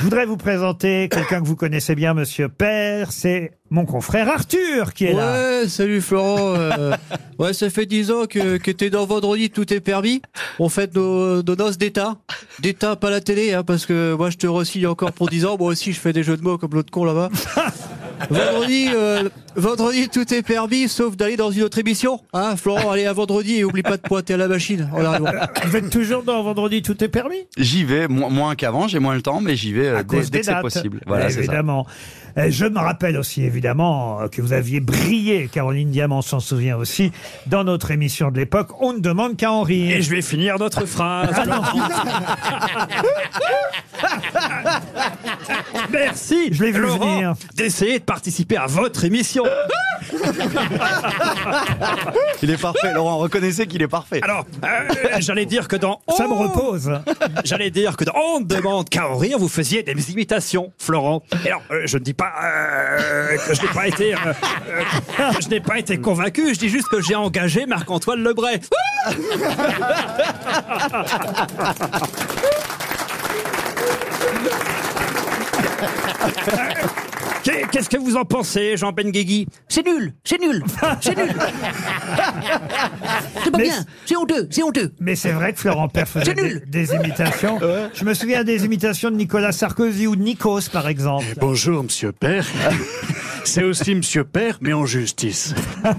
Je voudrais vous présenter quelqu'un que vous connaissez bien, Monsieur Père. C'est mon confrère Arthur qui est là. Ouais, salut Florent. euh, ouais, ça fait 10 ans que, que t'es dans Vendredi, tout est permis. On fête nos, nos noces d'État. D'État, pas la télé, hein, parce que moi je te re-signe encore pour 10 ans. Moi aussi, je fais des jeux de mots comme l'autre con là-bas. Vendredi, euh, vendredi, tout est permis, sauf d'aller dans une autre émission. Hein, Florent, allez à vendredi et oublie pas de pointer à la machine. en arrivant. Vous êtes toujours dans Vendredi, tout est permis? J'y vais, mo- moins qu'avant, j'ai moins le temps, mais j'y vais euh, À dès, cause dès des que c'est dates. possible. Voilà, c'est ça. évidemment. Euh, Je me rappelle aussi, évidemment, euh, que vous aviez brillé, Caroline Diamant s'en souvient aussi, dans notre émission de l'époque. On ne demande qu'à en rire. Et je vais finir notre phrase. Merci, Je l'ai vu Laurent, venir. d'essayer de participer à votre émission. Il est parfait, Laurent, reconnaissez qu'il est parfait. Alors, euh, j'allais dire que dans Ça me repose. J'allais dire que dans On ne demande qu'à en rire, vous faisiez des imitations, Florent. Et alors, euh, je ne dis pas euh, que je n'ai pas été, euh, euh, je n'ai pas été convaincu. Je dis juste que j'ai engagé Marc-Antoine Lebray. Qu'est- Qu'est-ce que vous en pensez, Jean Benguigui? C'est nul, c'est nul, c'est nul. C'est pas Mais- bien, c'est honteux, c'est honteux. Mais c'est vrai que Florent Père faisait C'est des, nul. des imitations. Je me souviens des imitations de Nicolas Sarkozy ou de Nikos, par exemple. Bonjour, monsieur Père. C'est aussi monsieur Père, mais en justice.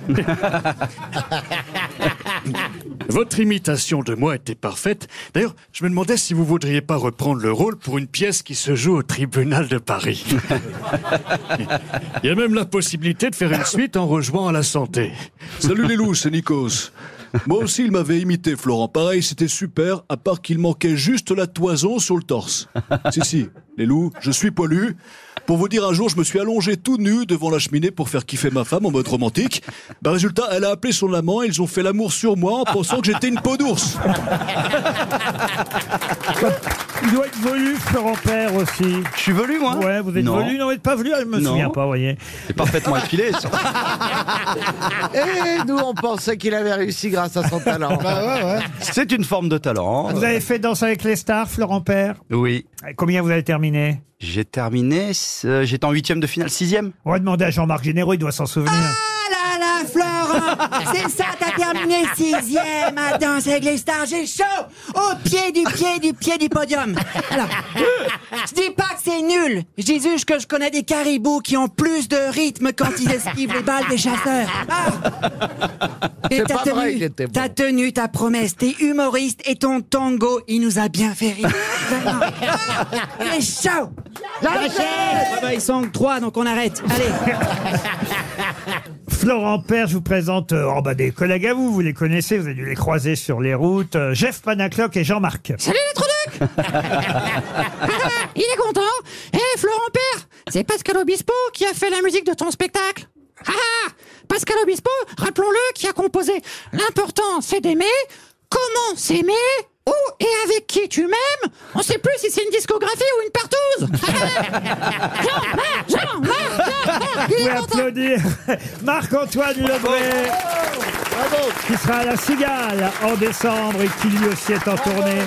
Votre imitation de moi était parfaite. D'ailleurs, je me demandais si vous voudriez pas reprendre le rôle pour une pièce qui se joue au tribunal de Paris. Il y a même la possibilité de faire une suite en rejoignant à la santé. Salut les loups, c'est Nikos. Moi aussi, il m'avait imité, Florent. Pareil, c'était super, à part qu'il manquait juste la toison sur le torse. si, si, les loups, je suis poilu. Pour vous dire, un jour, je me suis allongé tout nu devant la cheminée pour faire kiffer ma femme en mode romantique. Bah, résultat, elle a appelé son amant et ils ont fait l'amour sur moi en pensant que j'étais une peau d'ours. Il doit être velu, Florent Père aussi. Je suis velu, moi? Ouais, vous êtes Non. velu, non, vous n'êtes pas velu, je me Non. souviens pas, vous voyez. C'est parfaitement effilé. ça. Et nous, on pensait qu'il avait réussi grâce à son talent. C'est une forme de talent. Vous avez fait Danse avec les stars, Florent Père? Oui. Combien vous avez terminé? J'ai terminé, euh, j'étais en huitième de finale, sixième. On va demander à Jean-Marc Généraux, il doit s'en souvenir. Ah c'est ça, t'as terminé sixième à Danse avec les stars, j'ai chaud au pied du pied du pied du podium. Alors, je dis pas que c'est nul, je dis juste que je connais des caribous qui ont plus de rythme quand ils esquivent les balles des chasseurs. Ah. Et t'as tenu, bon. ta promesse, t'es humoriste et ton tango, il nous a bien fait rire. Vraiment. C'est chaud Ah bah, Ils sont que trois, donc on arrête. Allez. Florent Père, je vous présente euh, oh, bah, des collègues à vous, vous les connaissez, vous avez dû les croiser sur les routes. Euh, Jeff Panacloc et Jean-Marc. Salut les trucs. Il est content. Eh Florent Père C'est Pascal Obispo qui a fait la musique de ton spectacle. Ah ah Pascal Obispo, rappelons-le, qui a composé L'important c'est d'aimer, comment s'aimer, où et avec qui tu m'aimes On sait plus si c'est une discographie ou une partouze. Jean-Marc Jean-Marc Jean-Marc Vous Il pouvez est content applaudir Marc-Antoine Lebré, qui sera à la Cigale en décembre et qui lui aussi est en tournée.